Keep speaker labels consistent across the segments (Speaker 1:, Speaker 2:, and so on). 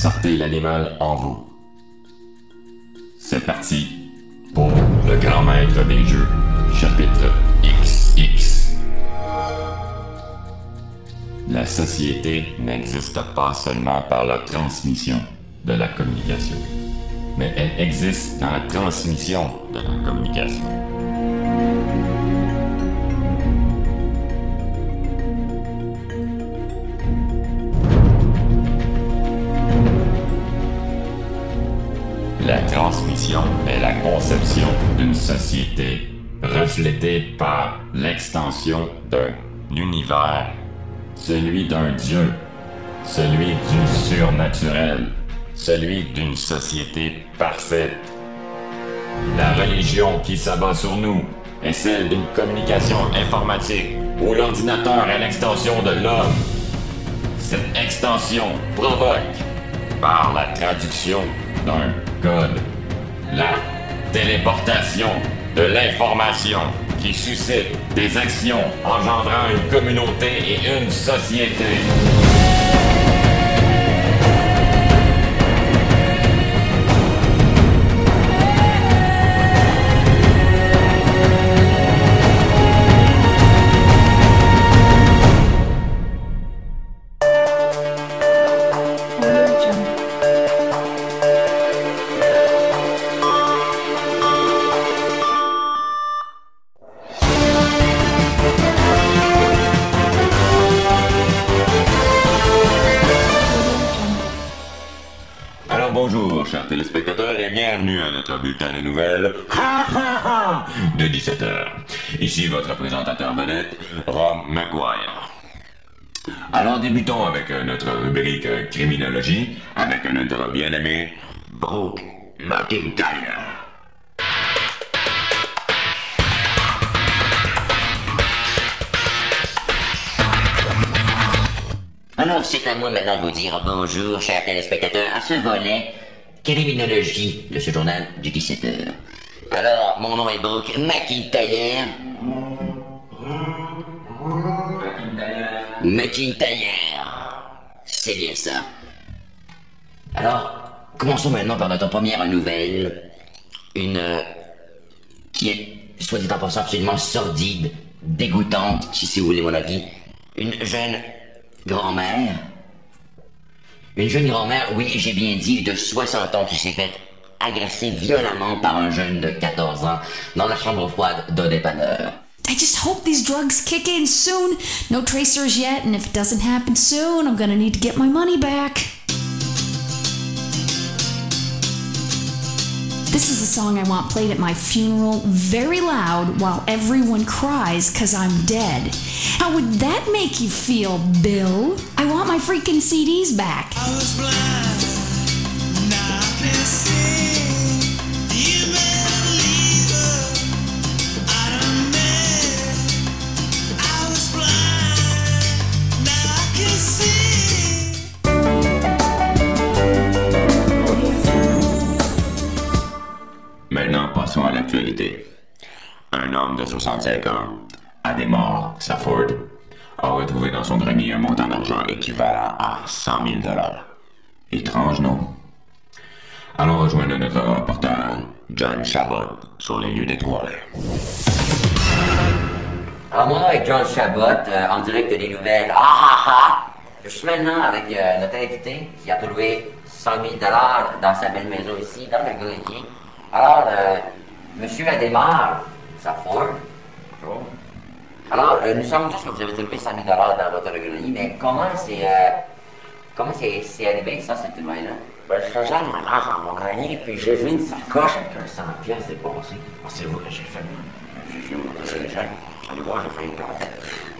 Speaker 1: Sortez l'animal en vous. C'est parti pour le grand maître des jeux, chapitre XX. La société n'existe pas seulement par la transmission de la communication, mais elle existe dans la transmission de la communication. La transmission est la conception d'une société reflétée par l'extension d'un univers, celui d'un Dieu, celui du surnaturel, celui d'une société parfaite. La religion qui s'abat sur nous est celle d'une communication informatique où l'ordinateur est l'extension de l'homme. Cette extension provoque, par la traduction d'un code, la téléportation de l'information qui suscite des actions engendrant une communauté et une société. Bonjour, chers téléspectateurs, et bienvenue à notre bulletin de nouvelles de 17h. Ici votre présentateur vedette, Rom McGuire. Alors débutons avec euh, notre rubrique euh, criminologie, avec notre bien-aimé Brooke McIntyre.
Speaker 2: Alors, c'est à moi maintenant de vous dire bonjour, chers téléspectateurs, à ce volet de ce journal du 17h. Alors, mon nom est Brooke McIntyre. McIntyre. C'est bien ça. Alors, commençons maintenant par notre première nouvelle. Une. euh, qui est, soit dit en passant, absolument sordide, dégoûtante, si vous voulez mon avis. Une jeune grand-mère. Une jeune grand-mère, oui, j'ai bien dit, de 60 ans qui s'est faite agresser violemment par un jeune de 14 ans dans la chambre froide d'un dépanneur.
Speaker 3: I just hope these drugs kick in soon. No tracers yet, and if it doesn't happen soon, I'm gonna need to get my money back. This is a song I want played at my funeral very loud while everyone cries because I'm dead. How would that make you feel, Bill? I want my freaking CDs back.
Speaker 4: I was blind, now I
Speaker 1: Un homme de 65 ans a des a retrouvé dans son grenier un montant d'argent équivalent à 100 000 Étrange, non? Allons rejoindre notre reporter, John Chabot, sur les lieux des trois
Speaker 2: Alors, mon nom John Chabot, euh, en direct des nouvelles. Ah ah ah! Je suis maintenant avec euh, notre invité qui a trouvé 100 000 dans sa belle maison ici, dans le grenier. Alors, euh, monsieur a Ford. Bonjour. Alors, euh, nous sommes tous que vous avez trouvé 100 000 dans votre grenier, mais comment c'est. euh, comment c'est c'est arrivé, ça, cette nouvelle-là?
Speaker 5: Ben, je faisais ma mère dans mon grenier, puis j'ai vu une sacoche avec un 100 pièces dépassé. Ah, c'est vous que j'ai fait. J'ai vu mon téléphone. Allez voir, j'ai fait une carte.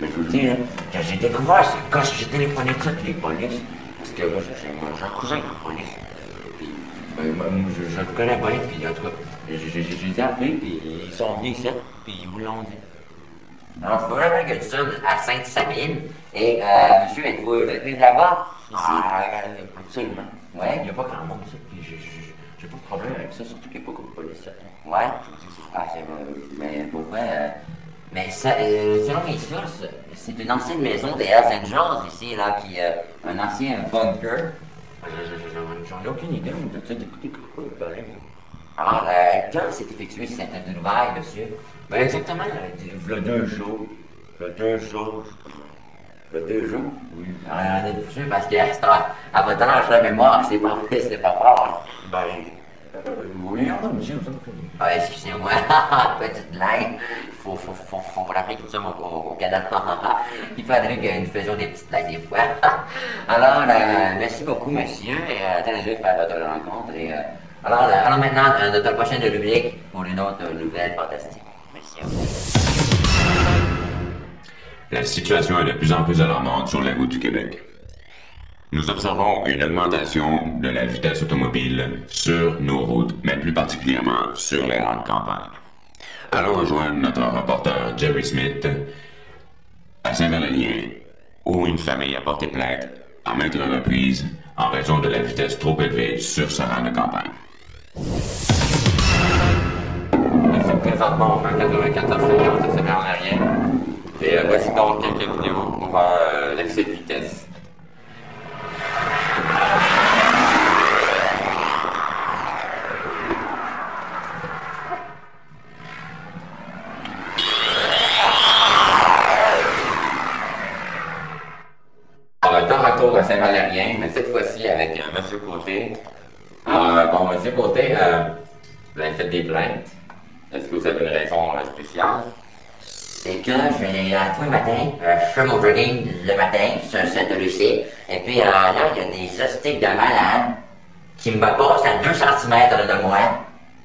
Speaker 5: Mais je vous le dis, là, quand j'ai découvert cette coche, j'ai téléphoné toutes les polices. Parce que moi, j'ai mon un cousin en police. Puis, ben, moi, je, je le connais bien, puis en tout cas, j'ai- j'ai appelé, puis ils sont venus ici, puis ils vous l'ont dit.
Speaker 2: Alors, il faut vraiment que tu sonnes à Sainte-Sabine. Et, euh, monsieur, êtes-vous êtes-vous là-bas?
Speaker 5: Ah, absolument.
Speaker 2: Ouais.
Speaker 5: Il n'y a pas grand monde ici, puis j'ai- pas de problème avec ça, surtout qu'il n'y a pas beaucoup de police.
Speaker 2: Ouais? Ah, c'est bon. Mais pourquoi euh, Mais ça, euh, selon mes sources, c'est une ancienne maison des Hells Angels ici, là, qui. euh, un ancien bunker.
Speaker 1: J'en ai aucune idée, mais tu sais, d'écouter quoi, pareil.
Speaker 2: Alors, euh, quand s'est effectué cette trouvaille, monsieur?
Speaker 1: Ben exactement, il y a deux jours. Il y a deux jours. Il y a deux jours? Oui.
Speaker 2: Alors, on est dessus parce que à, votre âge, la mémoire, c'est pas, c'est pas fort.
Speaker 1: Ben, oui, on a monsieur, fait.
Speaker 2: Ah, excusez-moi, petite blague. Faut, faut, faut, faut me rappeler tout ça au, au, au Canada. Il faudrait que nous faisions des petites blagues des fois. Alors, euh, merci beaucoup, monsieur. Et euh, très heureux de faire votre rencontre. Et, euh, alors, alors maintenant, notre prochaine rubrique pour une autre nouvelle fantastique. Vous.
Speaker 6: La situation est de plus en plus alarmante sur les routes du Québec. Nous observons une augmentation de la vitesse automobile sur nos routes, mais plus particulièrement sur les rangs de campagne. Allons rejoindre notre reporter Jerry Smith à Saint-Valérien, où une famille a porté plainte à maintes reprises en raison de la vitesse trop élevée sur ce rang de campagne.
Speaker 2: Présentement au 94 50, ça sert à rien. Et euh, voici donc quelques vidéos pour euh, l'excès de vitesse. Alors, de retour à Saint-Valérien, mais cette fois-ci avec euh, Monsieur Côté. Euh, bon, Monsieur Côté, euh, vous avez fait des plaintes. Est-ce que vous avez une raison euh, spéciale? C'est que je vais, euh, tous les matins, euh, je fais mon jogging le matin sur Sainte-Lucie. Et puis euh, là, il y a des hostiques de malades qui me passent à 2 cm de moi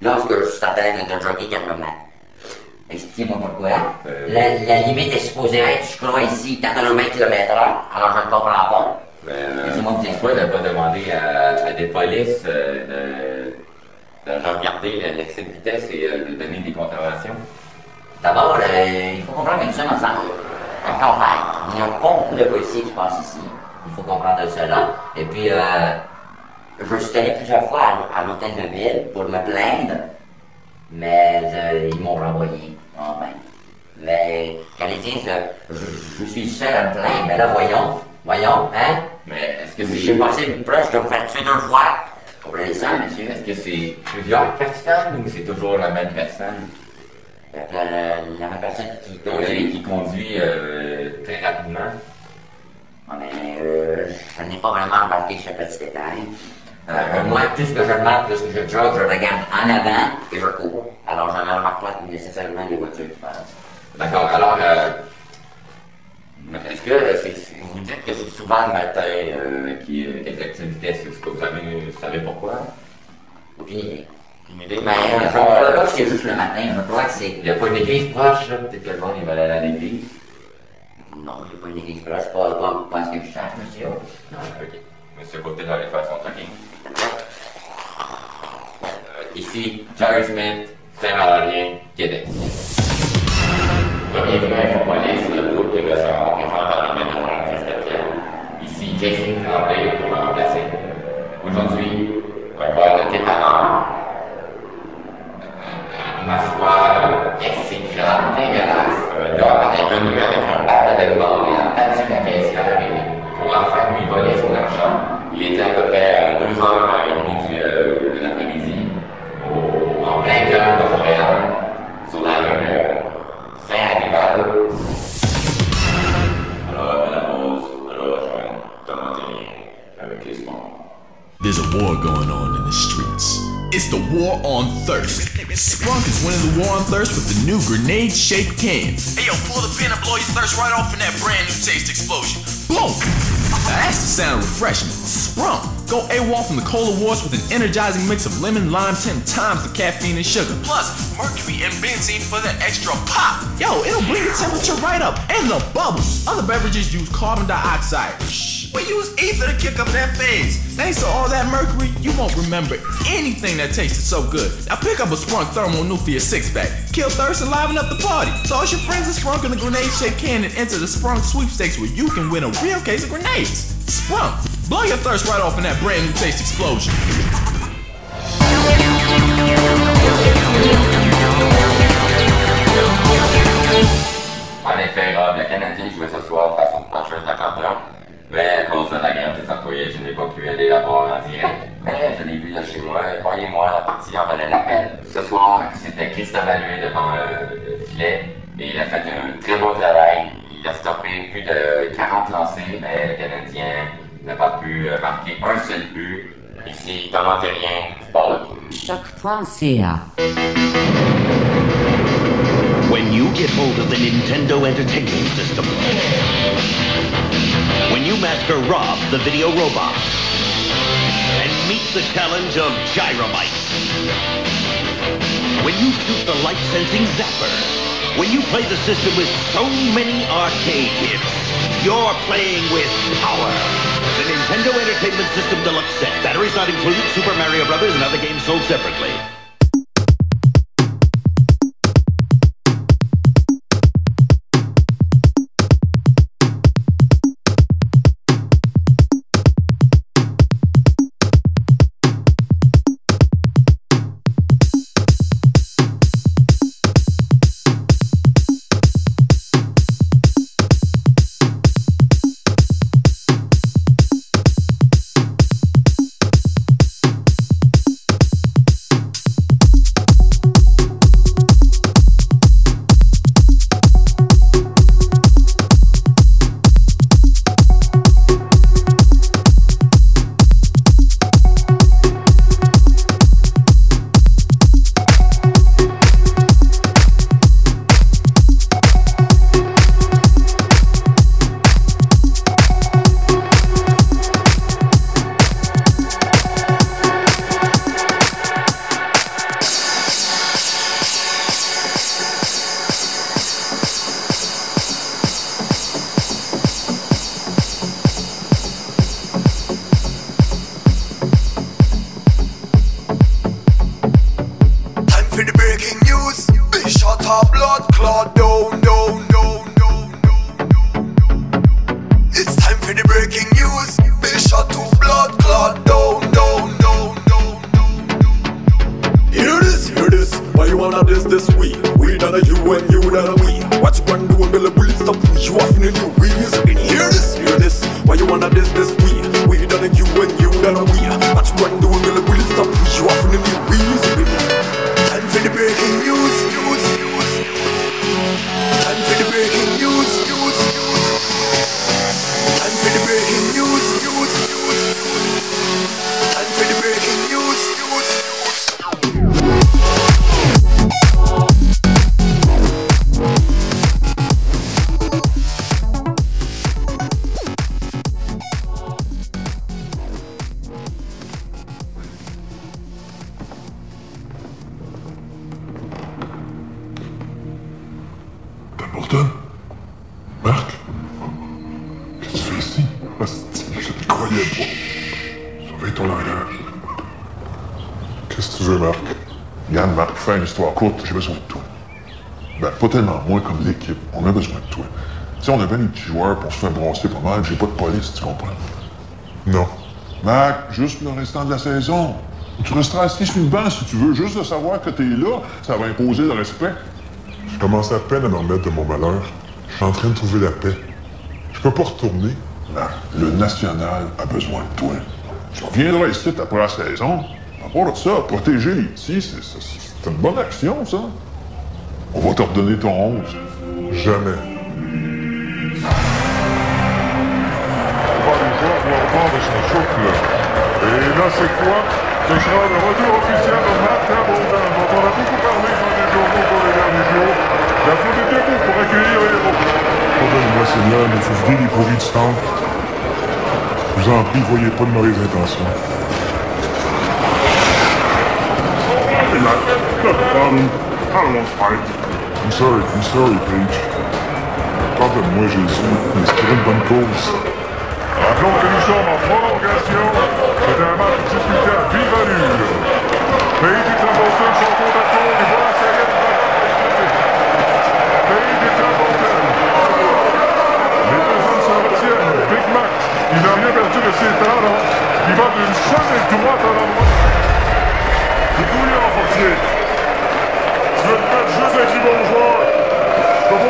Speaker 2: lorsque je suis en train de jogger calmement. Expliquez-moi pourquoi. La, la limite est supposée être, je crois, ici, 80 km h alors je ne comprends pas.
Speaker 1: Ben, euh,
Speaker 2: Laissez-moi vous
Speaker 1: pourquoi ne pas demander à, à des polices euh, de, de regarder l'excès de vitesse et euh, de donner des contraventions?
Speaker 2: D'abord, euh, il faut comprendre que nous sommes ensemble. En campagne. Il y a beaucoup de policiers qui passent ici. Il faut comprendre cela. Et puis, euh, je suis allé plusieurs fois à, l'hôtel de ville pour me plaindre, mais euh, ils m'ont renvoyé. Ben. Mais quand ils disent, euh, je, je suis seul à me plaindre, mais là, voyons, voyons, hein?
Speaker 1: Mais est-ce que
Speaker 2: J'ai passé proche de me faire tuer deux fois. Monsieur?
Speaker 1: est-ce que c'est plusieurs personnes ou c'est toujours la même personne?
Speaker 2: La, la, la même personne qui
Speaker 1: conduit euh, très rapidement?
Speaker 2: Mais euh, je n'ai pas vraiment embarqué ce petit détail. Euh, moi, plus que je remarque, plus que je je regarde en avant et je cours. Alors, je ne remarque pas nécessairement les voitures qui passent.
Speaker 1: D'accord, alors, euh, est-ce que euh, c'est- vous dites que c'est souvent le matin euh, qui euh, qu'il y a de l'excès de vitesse? Est-ce que vous savez, vous savez pourquoi?
Speaker 2: Idée? Mais euh, je ne crois pas que c'est juste le matin. Je crois que c'est...
Speaker 1: Il n'y a pas une église proche, là? Peut-être que le monde il va aller à l'église.
Speaker 2: Non, il n'y a pas une église proche, pas, pas, pas que je sache, monsieur.
Speaker 1: Non, ok. Monsieur Côté d'aller faire son jogging. Euh, ici, Jerry Smith, Saint-Valérien, Québec. Premier frère police, le groupe de restaurants représentant les ménages de Ici, Jason Tremblay pour me remplacer. Aujourd'hui, on va voir le dépanneur. Ma foi, exécrable, dégueulasse? Un homme est venu avec un bat de mort et a battu la caissière pour enfin lui voler son argent. Il était à peu près à 2h30 du, euh, de l'après-midi,
Speaker 7: the war on thirst. Sprunk is winning the war on thirst with the new grenade shaped can. Hey yo, pull the pin and blow your thirst right off in that brand new taste explosion. Boom! Now that's the sound of refreshment. Sprunk. Go AWOL from the cola wars with an energizing mix of lemon, lime, 10 times the caffeine and sugar. Plus, mercury and benzene for that extra pop. Yo, it'll bring the temperature right up and the bubbles. Other beverages use carbon dioxide. We use ether to kick up that phase. Thanks to all that mercury, you won't remember anything that tasted so good. Now pick up a Sprunk Thermonuclear six pack. Kill thirst and liven up the party. So all your friends are Sprunk in the grenade shaped can and enter the Sprunk sweepstakes where you can win a real case of grenades. Sprunk, blow your thirst right off in that brand new taste explosion.
Speaker 1: En effet, Rob, le Canadien jouait ce soir face aux Panthers d'Atlanta. Mais à la des employés, je n'ai pas pu aller la voir
Speaker 2: en
Speaker 1: direct. Mais je l'ai vu de chez moi, et croyez-moi, la partie en valait la peine.
Speaker 2: Ce soir, c'était Christophe Allué devant euh, le, filet et il a fait un très beau travail. Il a stoppé plus de 40 lancers, mais le Canadien n'a pas pu euh, marquer un seul but. Ici, comment rien,
Speaker 8: Choc.ca
Speaker 9: When you get hold of the Nintendo Entertainment System. When you master Rob, the video robot, and meet the challenge of Gyromite, when you shoot the light-sensing zapper, when you play the system with so many arcade hits, you're playing with power. The Nintendo Entertainment System Deluxe Set. Batteries not included, Super Mario Brothers and other games sold separately.
Speaker 10: Done a we. What you gonna do when the bullet stop? You off in the wheels. And hear this, hear this. Why you wanna this this we? We done a you and you done a we. What you gonna do when the bullet
Speaker 11: pas tellement moi comme l'équipe. On a besoin de toi. Tu sais, on a bien des petits joueurs pour se faire brasser pas mal. J'ai pas de police, tu comprends? Non. Marc, juste le restant de la saison. Tu resteras assis sur une banc si tu veux. Juste de savoir que t'es là, ça va imposer le respect. Je commence à peine à me remettre de mon malheur. Je suis en train de trouver la paix. Je peux pas retourner. Non, le national a besoin de toi. Tu reviendras ici après la saison. À part de ça, protéger les petits, c'est- c'est c'est une bonne action, ça. On va te redonner ton 11. Jamais. On va les joueurs vont reprendre son souffle. Et là, c'est quoi? Ce sera le retour officiel de Matt Templeton, dont on a beaucoup parlé dans les journaux pour les derniers jours. La foule est debout pour accueillir les héros. Pardonnez-moi, Seigneur, mais il faut vider les pourris temple. Je vous en prie, voyez pas de mauvaises intentions. Pardon. Pardon, fight. I'm sorry, I'm sorry, Paige. Pardonne-moi, Jésus, mais c'est pour une bonne cause. Rappelons que nous sommes en prolongation. C'est un match disputé à vive allure. Page et Templeton sont à côte et voilà est, Page et Templeton. Les deux hommes s'en retiennent. Big Mac, il n'a rien perdu de ses talents. Il va d'une sonnette droite à la droite. C'est bouillant, Fortier. Je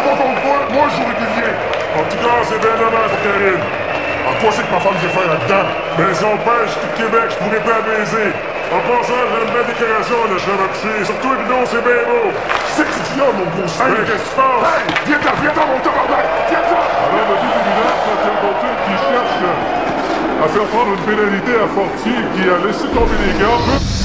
Speaker 11: pas contre toi, moi je suis régulier. En tout cas, c'est bien dommage pour Karine. En quoi c'est que ma femme s'est fait là-dedans? Mais je suis de Québec, je pourrais pas baiser. En passant, j'aime bien la décoration de chambre à coucher. Surtout les bidons, c'est bien beau.
Speaker 8: C'est que tu viens, mon gros!
Speaker 11: Mais qu'est-ce qui se passe?
Speaker 8: Hey, mon tabarnak!
Speaker 11: Alors, quand il y a Bolton qui cherche euh, à faire prendre une pénalité à Fortier qui a laissé tomber les gars.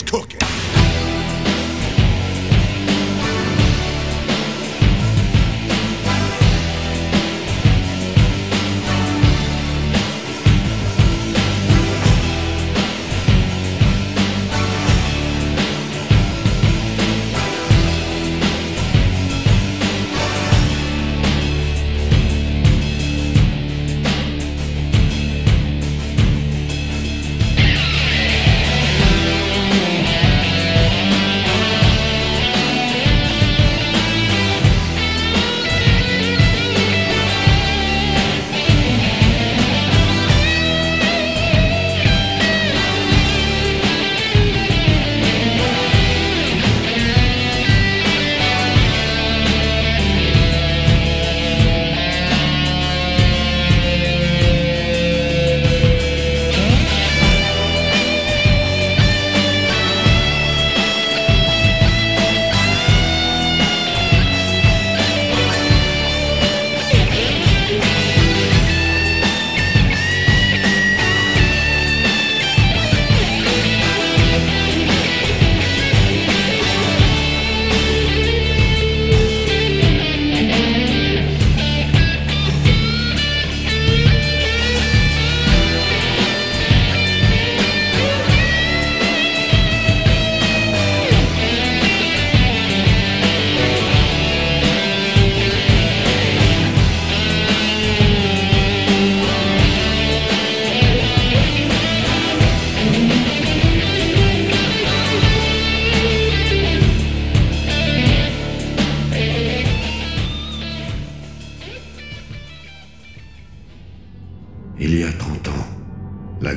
Speaker 8: What's cooking?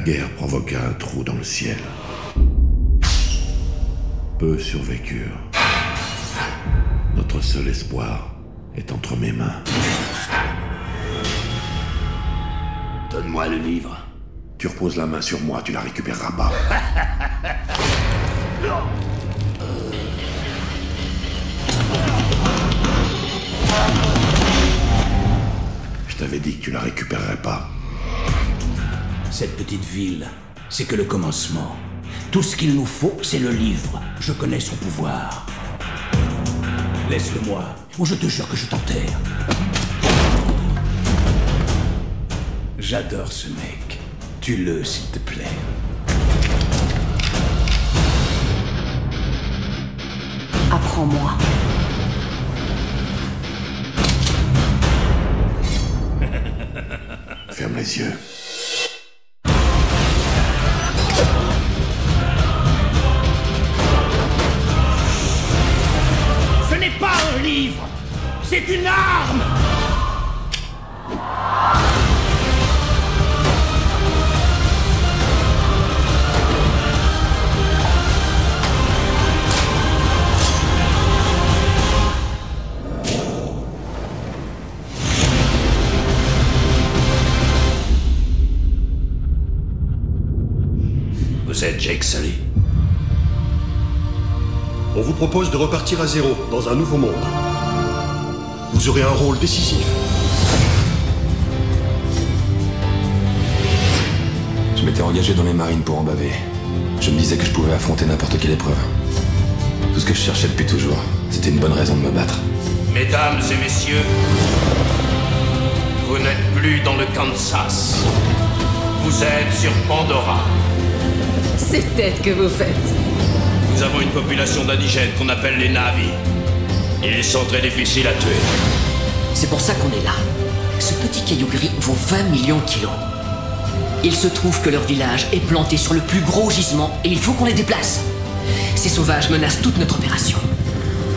Speaker 12: Guerre provoqua un trou dans le ciel. Peu survécurent. Notre seul espoir est entre mes mains.
Speaker 13: Donne-moi le livre.
Speaker 12: Tu reposes la main sur moi, tu la récupéreras pas. Je t'avais dit que tu la récupérerais pas.
Speaker 13: Cette petite ville, c'est que le commencement. Tout ce qu'il nous faut, c'est le livre. Je connais son pouvoir. Laisse-le moi, ou je te jure que je t'enterre. J'adore ce mec. Tue-le, s'il te plaît.
Speaker 14: Apprends-moi.
Speaker 12: Ferme les yeux.
Speaker 13: C'est une arme
Speaker 15: Vous êtes Jake Sully?
Speaker 16: On vous propose de repartir à zéro, dans un nouveau monde. Vous aurez un rôle décisif.
Speaker 17: Je m'étais engagé dans les marines pour en baver. Je me disais que je pouvais affronter n'importe quelle épreuve. Tout ce que je cherchais depuis toujours, c'était une bonne raison de me battre.
Speaker 15: Mesdames et messieurs, vous n'êtes plus dans le Kansas. Vous êtes sur Pandora.
Speaker 18: C'est tête que vous faites.
Speaker 15: Nous avons une population d'indigènes qu'on appelle les Navis. Ils sont très difficiles à tuer.
Speaker 19: C'est pour ça qu'on est là. Ce petit caillou gris vaut 20 millions de kilos. Il se trouve que leur village est planté sur le plus gros gisement et il faut qu'on les déplace. Ces sauvages menacent toute notre opération.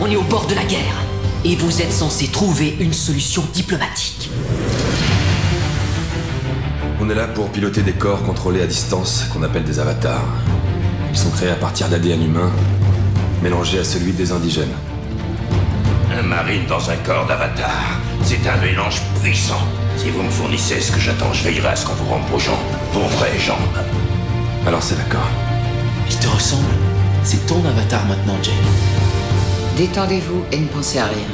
Speaker 19: On est au bord de la guerre et vous êtes censé trouver une solution diplomatique.
Speaker 17: On est là pour piloter des corps contrôlés à distance qu'on appelle des avatars. Ils sont créés à partir d'ADN humain, mélangé à celui des indigènes.
Speaker 15: Marine dans un corps d'avatar. C'est un mélange puissant. Si vous me fournissez ce que j'attends, je veillerai à ce qu'on vous rende vos jambes. Vos vraies jambes.
Speaker 17: Alors c'est d'accord.
Speaker 20: Il te ressemble. C'est ton avatar maintenant, Jay.
Speaker 18: Détendez-vous et ne pensez à rien.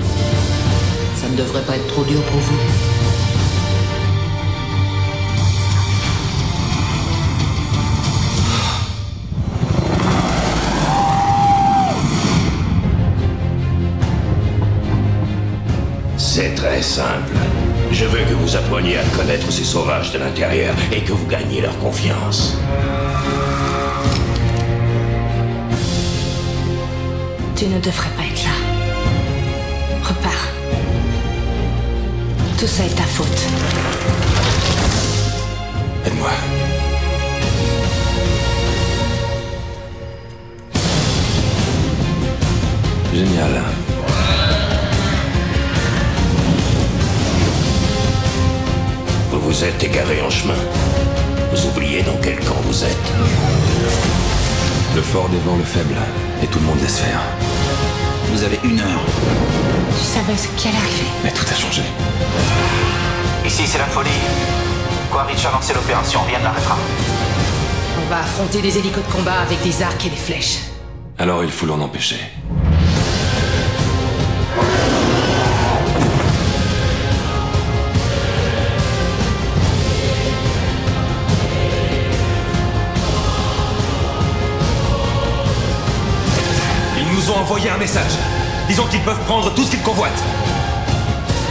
Speaker 18: Ça ne devrait pas être trop dur pour vous.
Speaker 15: Très simple. Je veux que vous appreniez à connaître ces sauvages de l'intérieur et que vous gagniez leur confiance.
Speaker 14: Tu ne devrais pas être là. Repars. Tout ça est ta faute.
Speaker 17: Aide-moi. Génial.
Speaker 15: Vous vous êtes égaré en chemin. Vous oubliez dans quel camp vous êtes.
Speaker 17: Le fort dévore le faible, et tout le monde laisse faire.
Speaker 20: Vous avez une heure.
Speaker 14: Tu savais ce qui allait arriver.
Speaker 17: Mais tout a changé.
Speaker 20: Ici, c'est la folie. Quaritch a lancé l'opération, rien ne l'arrêtera.
Speaker 18: On va affronter des hélicos de combat avec des arcs et des flèches.
Speaker 17: Alors il faut l'en empêcher.
Speaker 21: Un message. Disons qu'ils peuvent prendre tout ce qu'ils convoitent.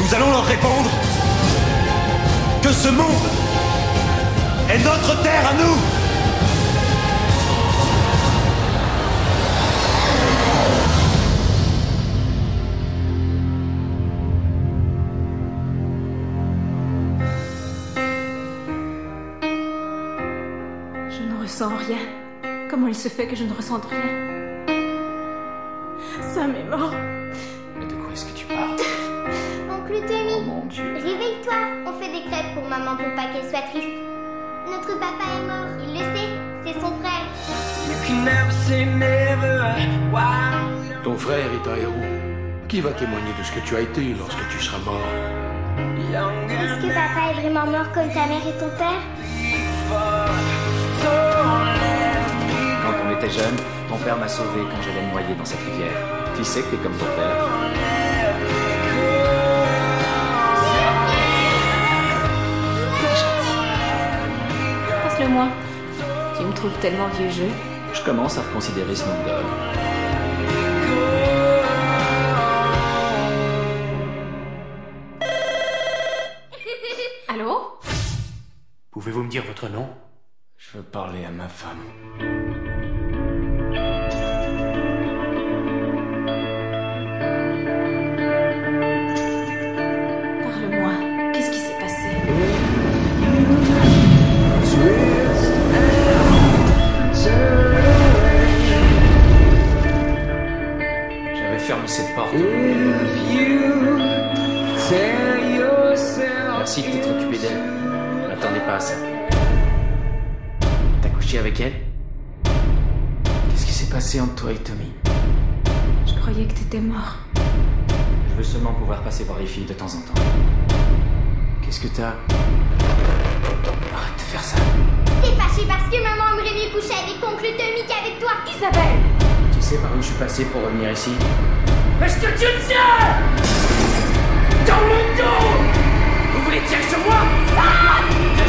Speaker 21: Nous allons leur répondre que ce monde est notre terre à nous.
Speaker 14: Je ne ressens rien. Comment il se fait que je ne ressente rien? Sam est mort.
Speaker 20: Mais de quoi est-ce que tu parles?
Speaker 22: Oncle Tommy, réveille-toi. On fait des crêpes pour maman pour pas qu'elle soit triste. Notre papa est mort, il le sait, c'est son frère.
Speaker 23: Ton frère est un héros. Qui va témoigner de ce que tu as été lorsque tu seras mort?
Speaker 22: Est-ce que papa est vraiment mort comme ta mère et ton père?
Speaker 24: Quand on était jeune, ton père m'a sauvé quand j'allais me noyer dans cette rivière. Tu sais que t'es comme ton père?
Speaker 3: Passe-le-moi. Tu me trouves tellement vieux jeu.
Speaker 24: Je commence à reconsidérer Snoop Dogg.
Speaker 3: Allô?
Speaker 25: Pouvez-vous me dire votre nom?
Speaker 24: Je veux parler à ma femme.
Speaker 3: Qu'est-ce qui s'est passé
Speaker 24: entre toi et Tommy?
Speaker 3: Je croyais que t'étais mort.
Speaker 24: Je veux seulement pouvoir passer voir les filles de temps en temps. Qu'est-ce que t'as? Arrête de faire ça.
Speaker 22: T'es fâché parce que maman aimerait mieux coucher avec oncle Tommy qu'avec toi, Isabelle!
Speaker 24: Tu sais par où je suis passé pour revenir ici?
Speaker 4: Est-ce que tu le tiens Dans mon dos! Vous voulez tirer sur moi? Descendez-moi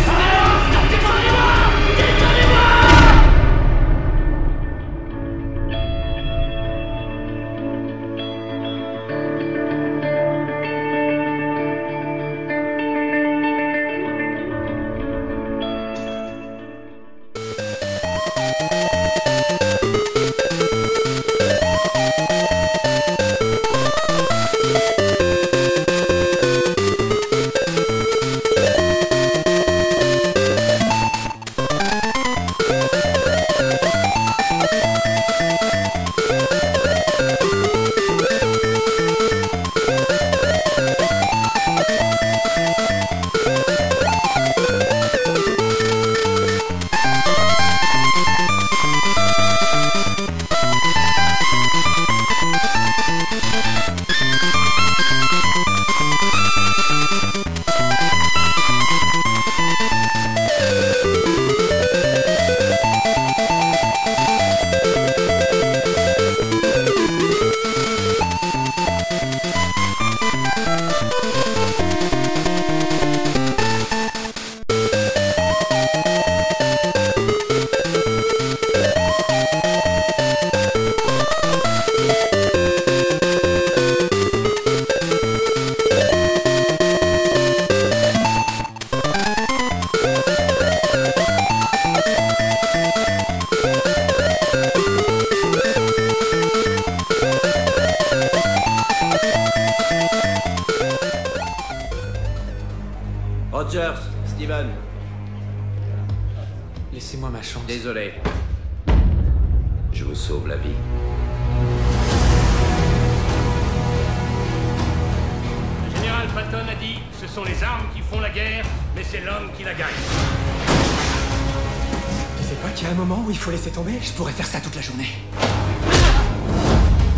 Speaker 26: qu'il y a un moment où il faut laisser tomber? Je pourrais faire ça toute la journée.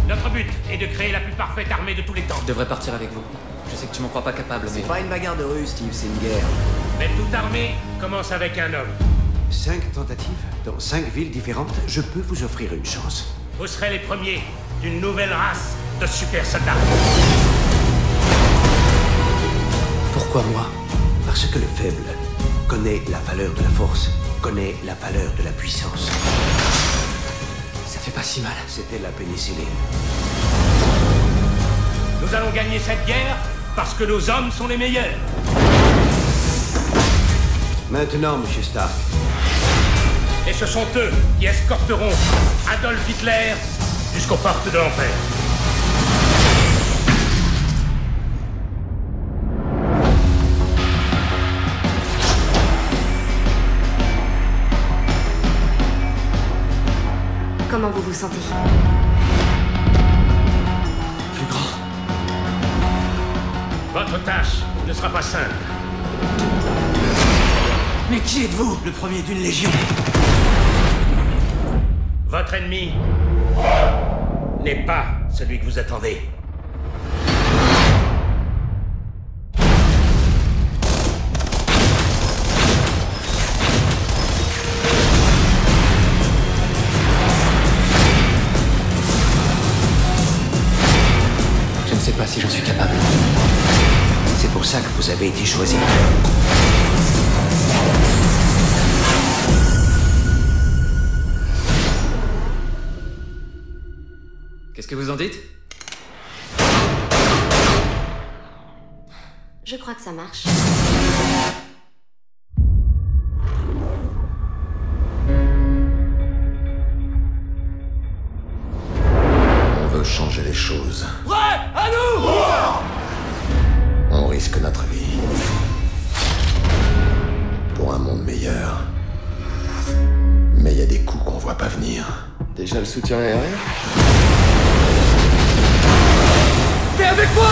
Speaker 27: Notre but est de créer la plus parfaite armée de tous les temps.
Speaker 24: Je devrais partir avec vous. Je sais que tu m'en crois pas capable, mais.
Speaker 17: C'est pas une bagarre de rue, Steve, c'est une guerre.
Speaker 27: Mais toute armée commence avec un homme.
Speaker 17: Cinq tentatives dans cinq villes différentes, je peux vous offrir une chance.
Speaker 27: Vous serez les premiers d'une nouvelle race de super soldats.
Speaker 17: Pourquoi moi? Parce que le faible connaît la valeur de la force, connaît la valeur de la puissance.
Speaker 26: Ça fait pas si mal.
Speaker 17: C'était la pénicilline.
Speaker 27: Nous allons gagner cette guerre parce que nos hommes sont les meilleurs.
Speaker 17: Maintenant, monsieur Stark,
Speaker 27: Et ce sont eux qui escorteront Adolf Hitler jusqu'aux portes de l'enfer.
Speaker 28: Comment vous vous sentez
Speaker 27: Plus grand. Votre tâche ne sera pas simple.
Speaker 23: Mais qui êtes-vous Le premier d'une légion.
Speaker 27: Votre ennemi n'est pas celui que vous attendez.
Speaker 17: Avez été choisi.
Speaker 24: Qu'est-ce que vous en dites?
Speaker 29: Je crois que ça marche.
Speaker 17: Soutien aérien
Speaker 23: T'es avec moi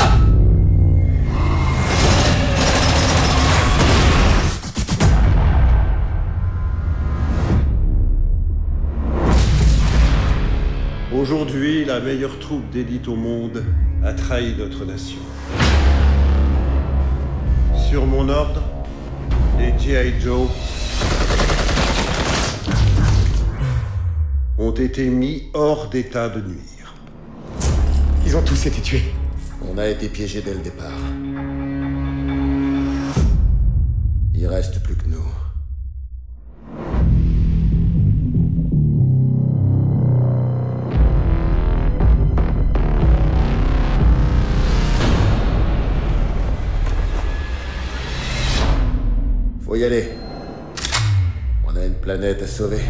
Speaker 16: Aujourd'hui, la meilleure troupe d'élite au monde a trahi notre nation. Sur mon ordre, les G.I. Joe ont été mis hors d'état de nuire.
Speaker 26: Ils ont tous été tués.
Speaker 17: On a été piégés dès le départ. Il reste plus que nous. Faut y aller. On a une planète à sauver.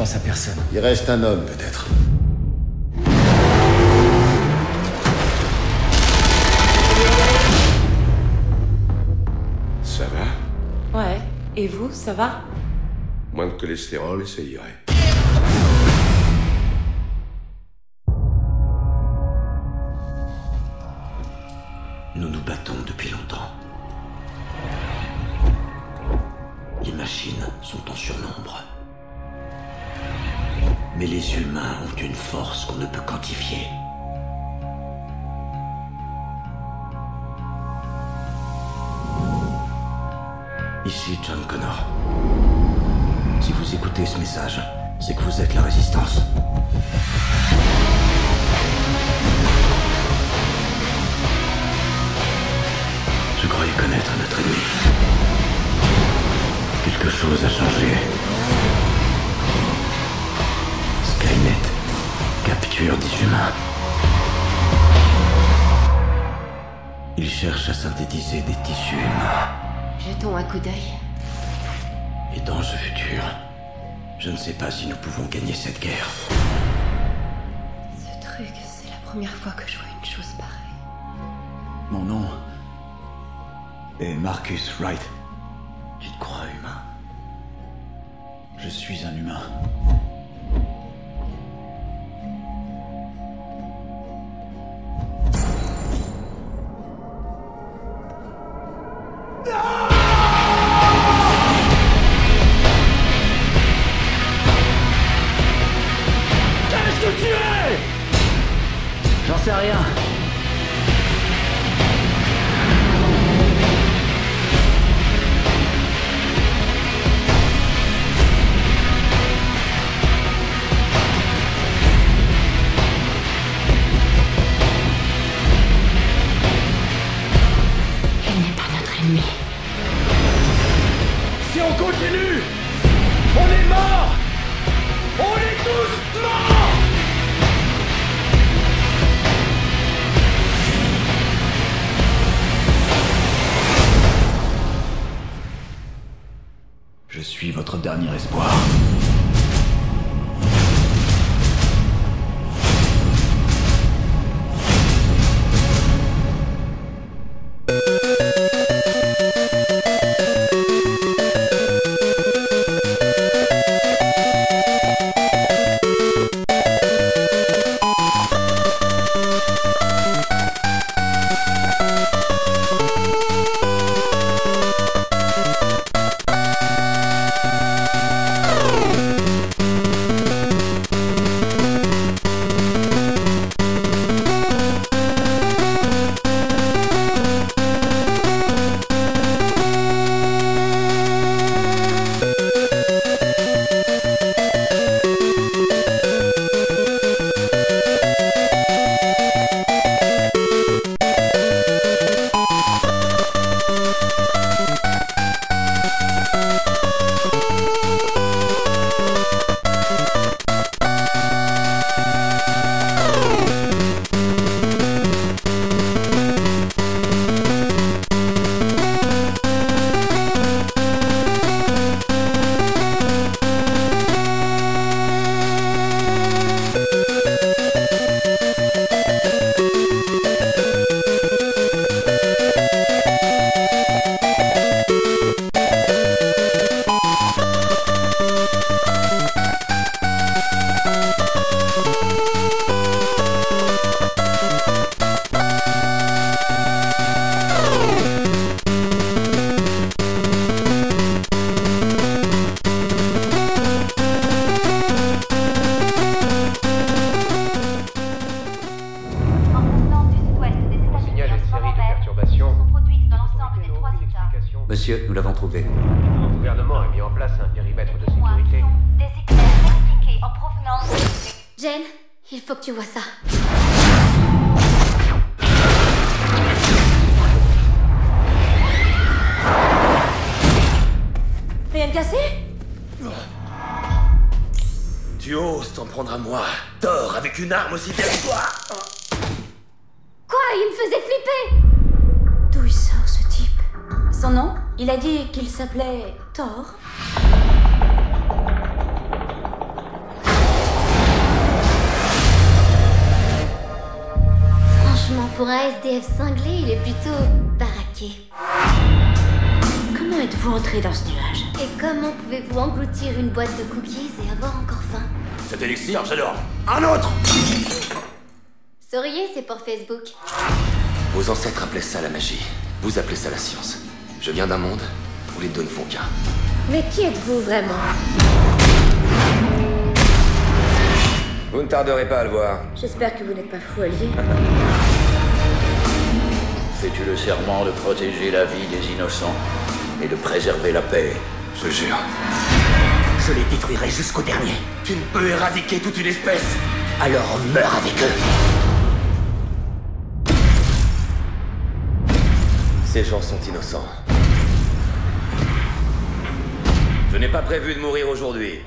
Speaker 26: Confiance à personne.
Speaker 17: Il reste un homme, peut-être.
Speaker 13: Ça va?
Speaker 14: Ouais. Et vous, ça va?
Speaker 13: Moins de cholestérol et ça irait.
Speaker 29: Première fois que je vois une chose pareille.
Speaker 23: Mon nom est Marcus Wright. Tu te crois humain? Je suis un humain.
Speaker 29: Faisait flipper!
Speaker 14: D'où il sort ce type? Son nom? Il a dit qu'il s'appelait Thor.
Speaker 29: Franchement, pour un SDF cinglé, il est plutôt baraqué.
Speaker 14: Comment êtes-vous entré dans ce nuage?
Speaker 29: Et comment pouvez-vous engloutir une boîte de cookies et avoir encore faim?
Speaker 12: Cet élixir, j'adore. Un autre!
Speaker 29: Souriez, c'est pour Facebook.
Speaker 30: Vos ancêtres appelaient ça la magie. Vous appelez ça la science. Je viens d'un monde où les deux ne font qu'un.
Speaker 14: Mais qui êtes-vous vraiment?
Speaker 30: Vous ne tarderez pas à le voir.
Speaker 14: J'espère que vous n'êtes pas fou allié.
Speaker 23: Fais-tu le serment de protéger la vie des innocents et de préserver la paix?
Speaker 30: Je jure.
Speaker 23: Je les détruirai jusqu'au dernier.
Speaker 12: Tu ne peux éradiquer toute une espèce
Speaker 23: Alors meurs avec eux.
Speaker 30: Ces gens sont innocents. Je n'ai pas prévu de mourir aujourd'hui.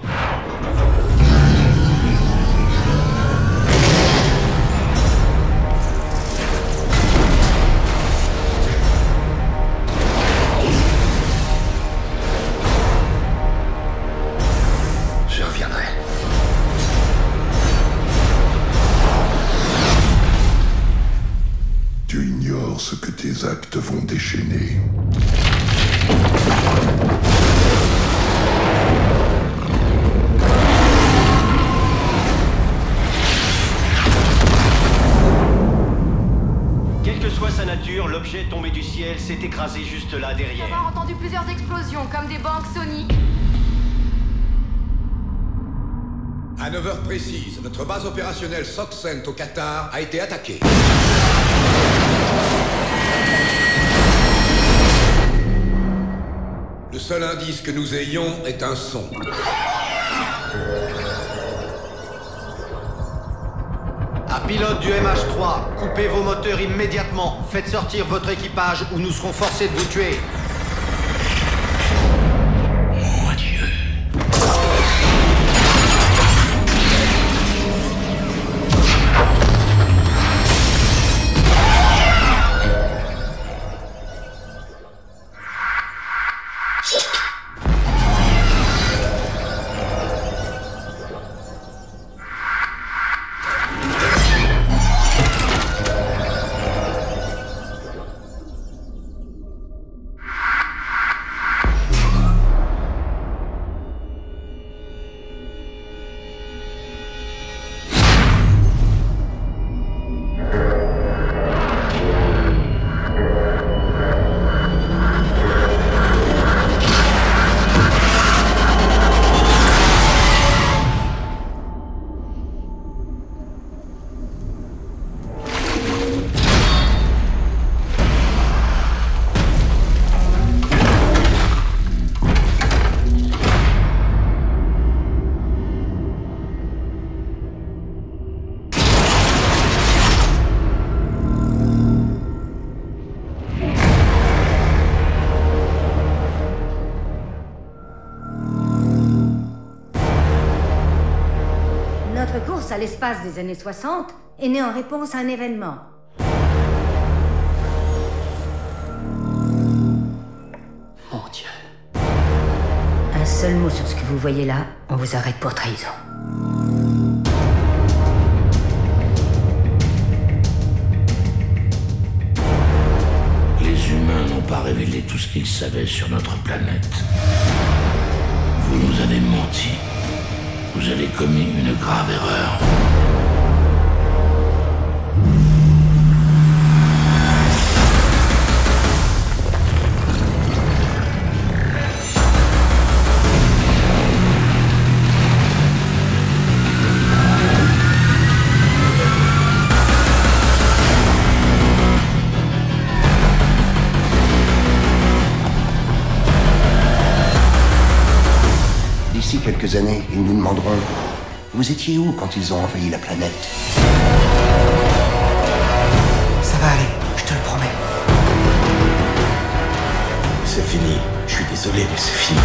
Speaker 31: S'est écrasé juste là derrière.
Speaker 32: On a entendu plusieurs explosions, comme des banques soniques.
Speaker 21: À 9h précises, notre base opérationnelle Soxent au Qatar a été attaquée. Le seul indice que nous ayons est un son.
Speaker 16: Pilote du MH3, coupez vos moteurs immédiatement. Faites sortir votre équipage ou nous serons forcés de vous tuer.
Speaker 33: À l'espace des années 60 est née en réponse à un événement.
Speaker 34: Mon Dieu.
Speaker 33: Un seul mot sur ce que vous voyez là, on vous arrête pour trahison.
Speaker 23: Les humains n'ont pas révélé tout ce qu'ils savaient sur notre planète. Vous nous avez menti. Vous avez commis une grave erreur.
Speaker 35: Quelques années, ils nous demanderont Vous étiez où quand ils ont envahi la planète?
Speaker 36: Ça va aller, je te le promets.
Speaker 12: C'est fini. Je suis désolé, mais c'est fini.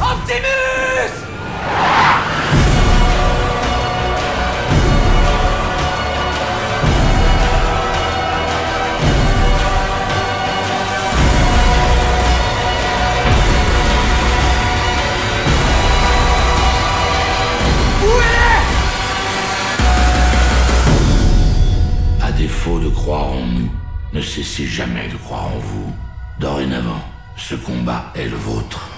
Speaker 18: Optimus
Speaker 23: défaut de croire en nous, ne cessez jamais de croire en vous. Dorénavant, ce combat est le vôtre.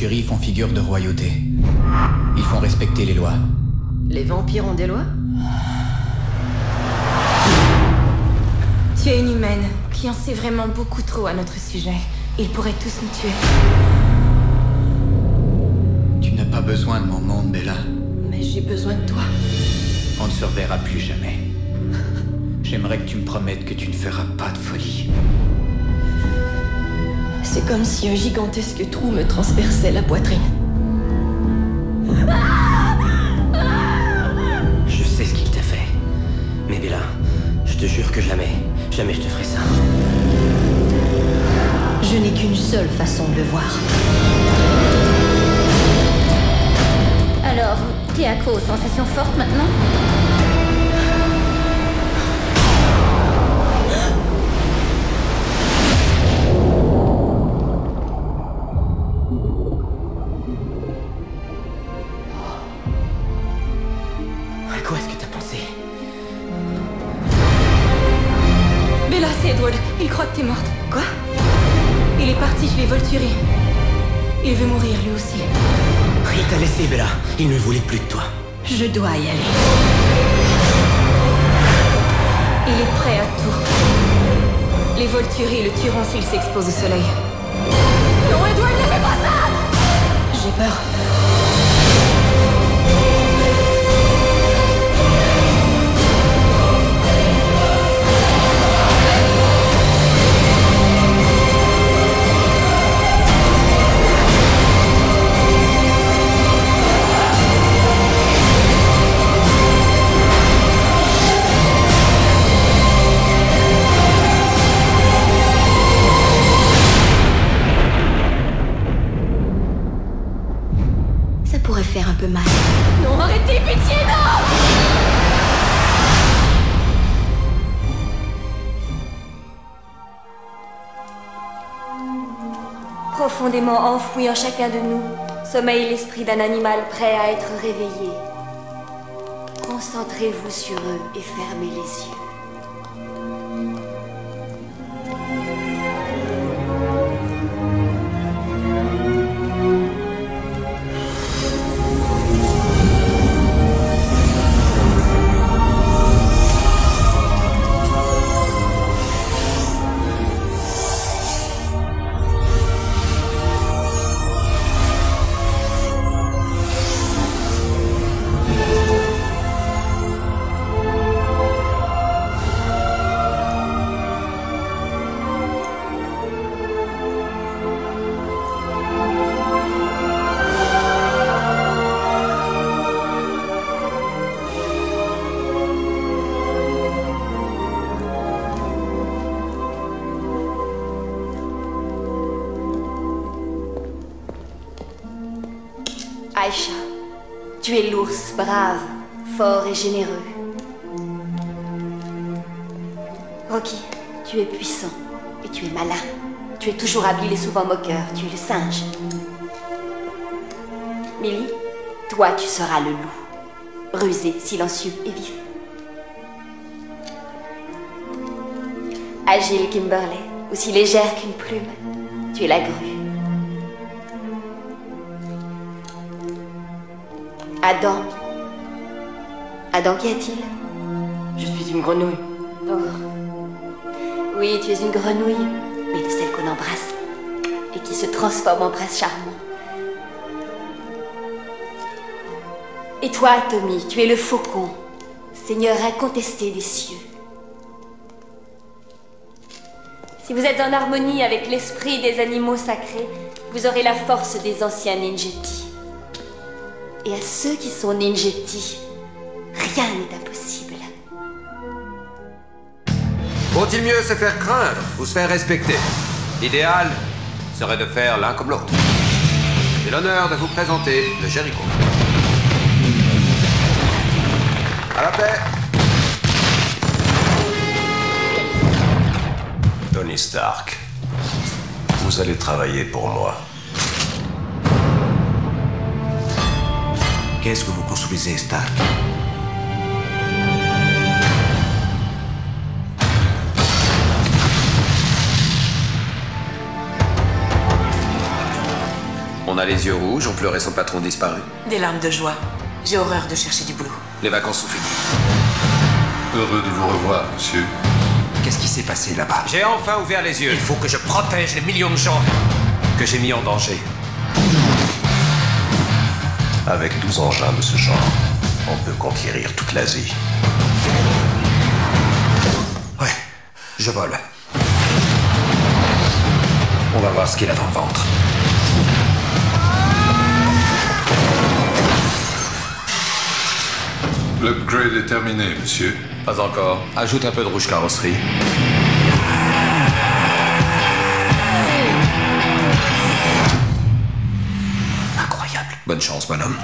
Speaker 37: Font figure de royauté. Ils font respecter les lois.
Speaker 19: Les vampires ont des lois?
Speaker 14: Tu es une humaine qui en sait vraiment beaucoup trop à notre sujet. Ils pourraient tous nous tuer.
Speaker 37: Tu n'as pas besoin de mon monde, Bella.
Speaker 19: Mais j'ai besoin de toi.
Speaker 37: On ne se reverra plus jamais. J'aimerais que tu me promettes que tu ne feras pas de folie.
Speaker 19: C'est comme si un gigantesque trou me transperçait la poitrine.
Speaker 38: Je sais ce qu'il t'a fait. Mais Bella, je te jure que jamais, jamais je te ferai ça.
Speaker 19: Je n'ai qu'une seule façon de le voir.
Speaker 39: Alors, t'es accro aux sensations fortes maintenant?
Speaker 19: Dois y aller.
Speaker 14: Il est prêt à tout. Les Volturi le tueront s'il s'expose au soleil. Non, Edward, ne fais pas ça
Speaker 19: J'ai peur.
Speaker 40: Enfoui en chacun de nous, sommeille l'esprit d'un animal prêt à être réveillé. Concentrez-vous sur eux et fermez les yeux. Brave, fort et généreux. Rocky, tu es puissant et tu es malin. Tu es toujours habile et souvent moqueur. Tu es le singe. Millie, toi tu seras le loup. Rusé, silencieux et vif. Agile Kimberley, aussi légère qu'une plume. Tu es la grue. Adam. Adam, qu'y a-t-il
Speaker 19: Je suis une grenouille.
Speaker 40: Oh. Oui, tu es une grenouille, mais de celle qu'on embrasse et qui se transforme en prince charmant. Et toi, Tommy, tu es le faucon, seigneur incontesté des cieux. Si vous êtes en harmonie avec l'esprit des animaux sacrés, vous aurez la force des anciens ninjetti. Et à ceux qui sont ninjetti, rien n'est impossible.
Speaker 41: Vaut-il mieux se faire craindre ou se faire respecter? L'idéal serait de faire l'un comme l'autre. J'ai l'honneur de vous présenter le Jericho. À la paix
Speaker 12: Tony Stark, vous allez travailler pour moi.
Speaker 38: Qu'est-ce que vous construisez, Stark?
Speaker 12: On
Speaker 21: a les yeux rouges, on pleurait son patron disparu.
Speaker 14: Des larmes de joie. J'ai horreur de chercher du boulot.
Speaker 21: Les vacances sont finies.
Speaker 42: Heureux de vous revoir, monsieur.
Speaker 17: Qu'est-ce qui s'est passé là-bas?
Speaker 21: J'ai enfin ouvert les yeux.
Speaker 12: Il faut que je protège les millions de gens
Speaker 21: Que j'ai mis en danger.
Speaker 13: Avec 12 engins de ce genre, on peut conquérir toute l'Asie.
Speaker 17: Ouais, je vole. On va voir ce qu'il a dans le ventre.
Speaker 42: L'upgrade est terminé, monsieur.
Speaker 21: Pas encore. Ajoute un peu de rouge carrosserie.
Speaker 17: Incroyable.
Speaker 21: Bonne chance, bonhomme.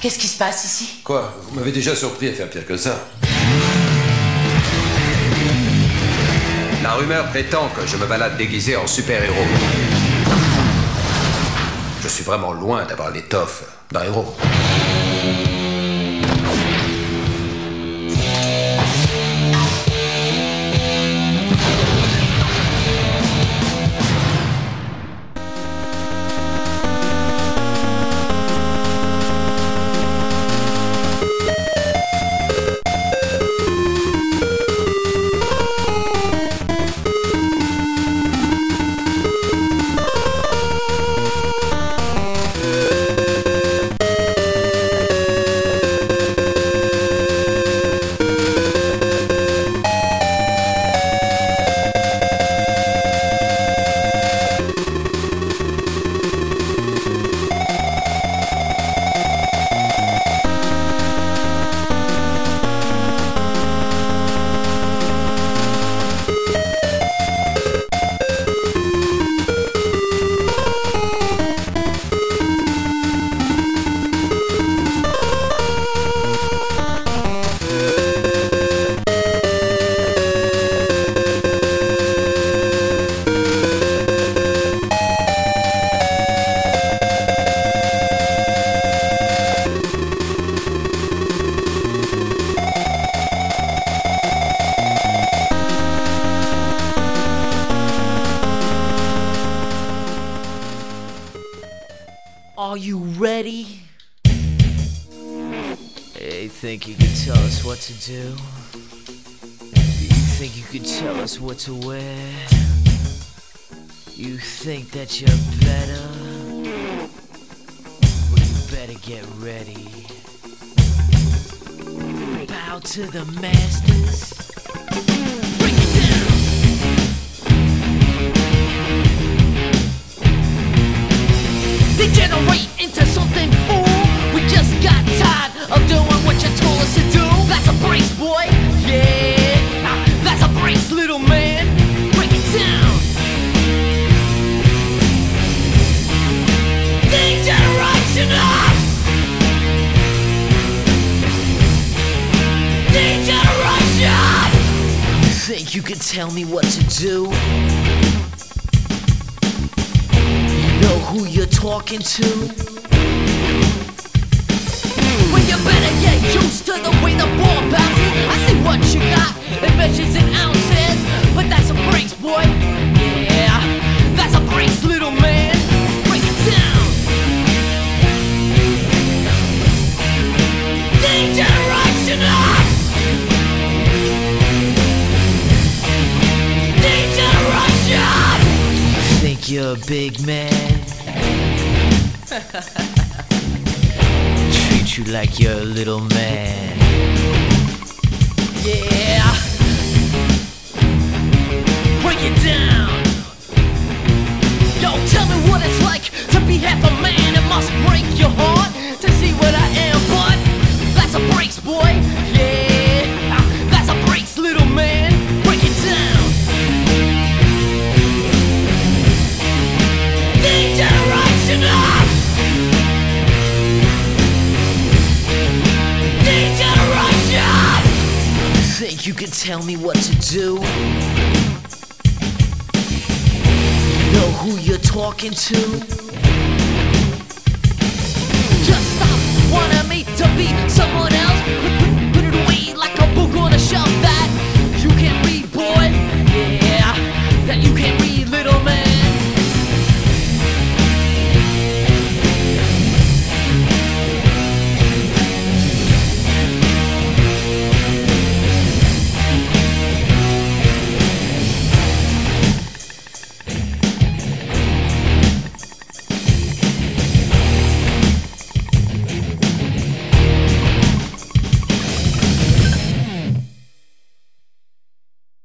Speaker 14: Qu'est-ce qui se passe ici?
Speaker 30: Quoi? Vous m'avez déjà surpris à faire pire que ça.
Speaker 21: La rumeur prétend que je me balade déguisé en super-héros. Je suis vraiment loin d'avoir l'étoffe d'un héros.
Speaker 43: What to wear? You think that you're better? Well, you better get ready. Bow to the masters. To?